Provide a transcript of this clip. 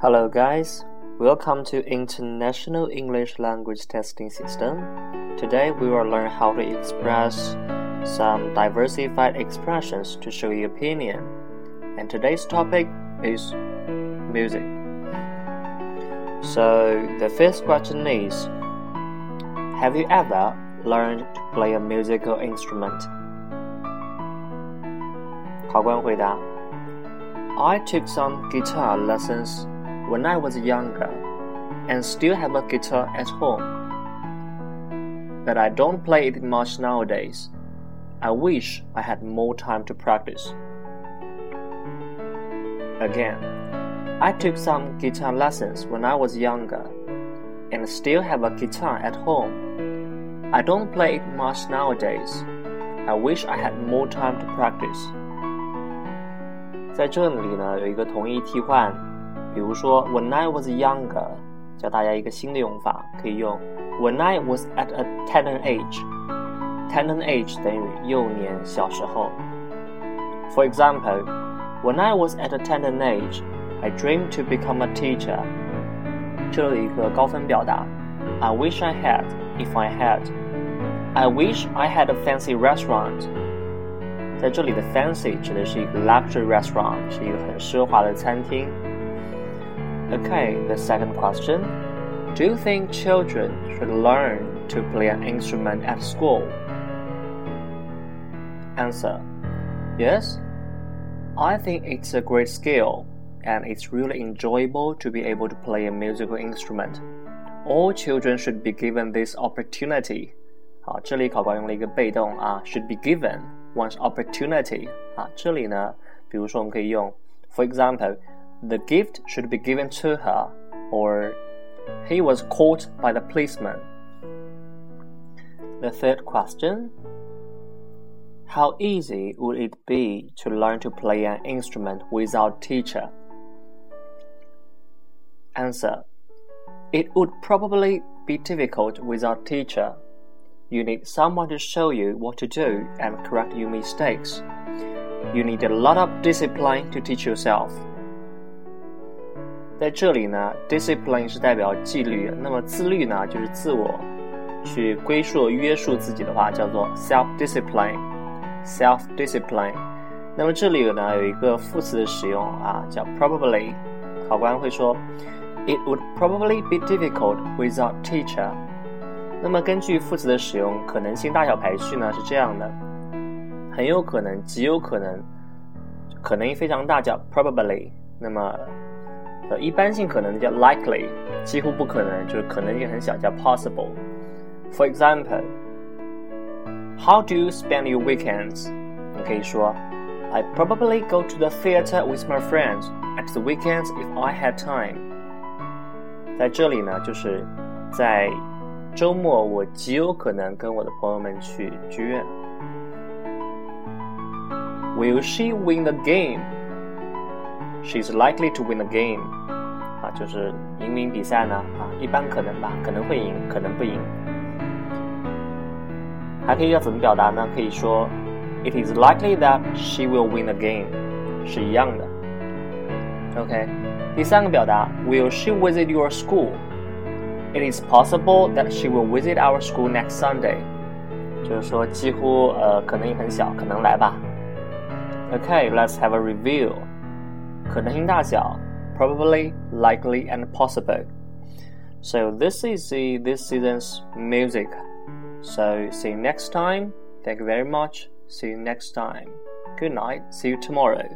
Hello, guys. Welcome to International English Language Testing System. Today, we will learn how to express some diversified expressions to show your opinion. And today's topic is music. So, the first question is Have you ever learned to play a musical instrument? 考官回答：I took some guitar lessons when I was younger and still have a guitar at home. But I don't play it much nowadays. I wish I had more time to practice. Again, I took some guitar lessons when I was younger and still have a guitar at home. I don't play it much nowadays. I wish I had more time to practice. 在这里呢，有一个同义替换 比如说，When I was younger，教大家一个新的用法，可以用 When I was at a tender age。tender age 等于幼年、小时候。For example, when I was at a tender age, I dreamed to become a teacher。这有一个高分表达，I wish I had if I had。I wish I had a fancy restaurant。在这里的 fancy 指的是一个 luxury restaurant，是一个很奢华的餐厅。 Okay, the second question. Do you think children should learn to play an instrument at school? Answer. Yes. I think it's a great skill and it's really enjoyable to be able to play a musical instrument. All children should be given this opportunity. 好，这里考官用了一个被动啊，should be given one's opportunity 啊，这里呢，比如说我们可以用，for example。 The gift should be given to her, or he was caught by the policeman. The third question How easy would it be to learn to play an instrument without teacher? Answer It would probably be difficult without teacher. You need someone to show you what to do and correct your mistakes. You need a lot of discipline to teach yourself. 在这里呢，discipline 是代表纪律，那么自律呢，就是自我去归宿、约束自己的话，叫做 self discipline。self discipline。那么这里呢有一个副词的使用啊，叫 probably。考官会说，It would probably be difficult without teacher。那么根据副词的使用，可能性大小排序呢是这样的：很有可能、极有可能、可能非常大，叫 probably。那么呃，一般性可能叫 likely，几乎不可能就是可能性很小，叫 possible。For example, how do you spend your weekends？你可以说，I probably go to the theater with my friends at the weekends if I had time。在这里呢，就是在周末，我极有可能跟我的朋友们去剧院。Will she win the game? She's likely to win the game. 啊，就是赢不赢比赛呢？啊，一般可能吧，可能会赢，可能不赢。还可以要怎么表达呢？可以说，It is likely that she will win the game，是一样的。OK，第三个表达，Will she visit your school？It is possible that she will visit our school next Sunday。就是说，几乎呃，可能性很小，可能来吧。OK，let's have a review。 可能性大小。probably, likely, and possible. So this is the this season's music. So see you next time. Thank you very much. See you next time. Good night. See you tomorrow.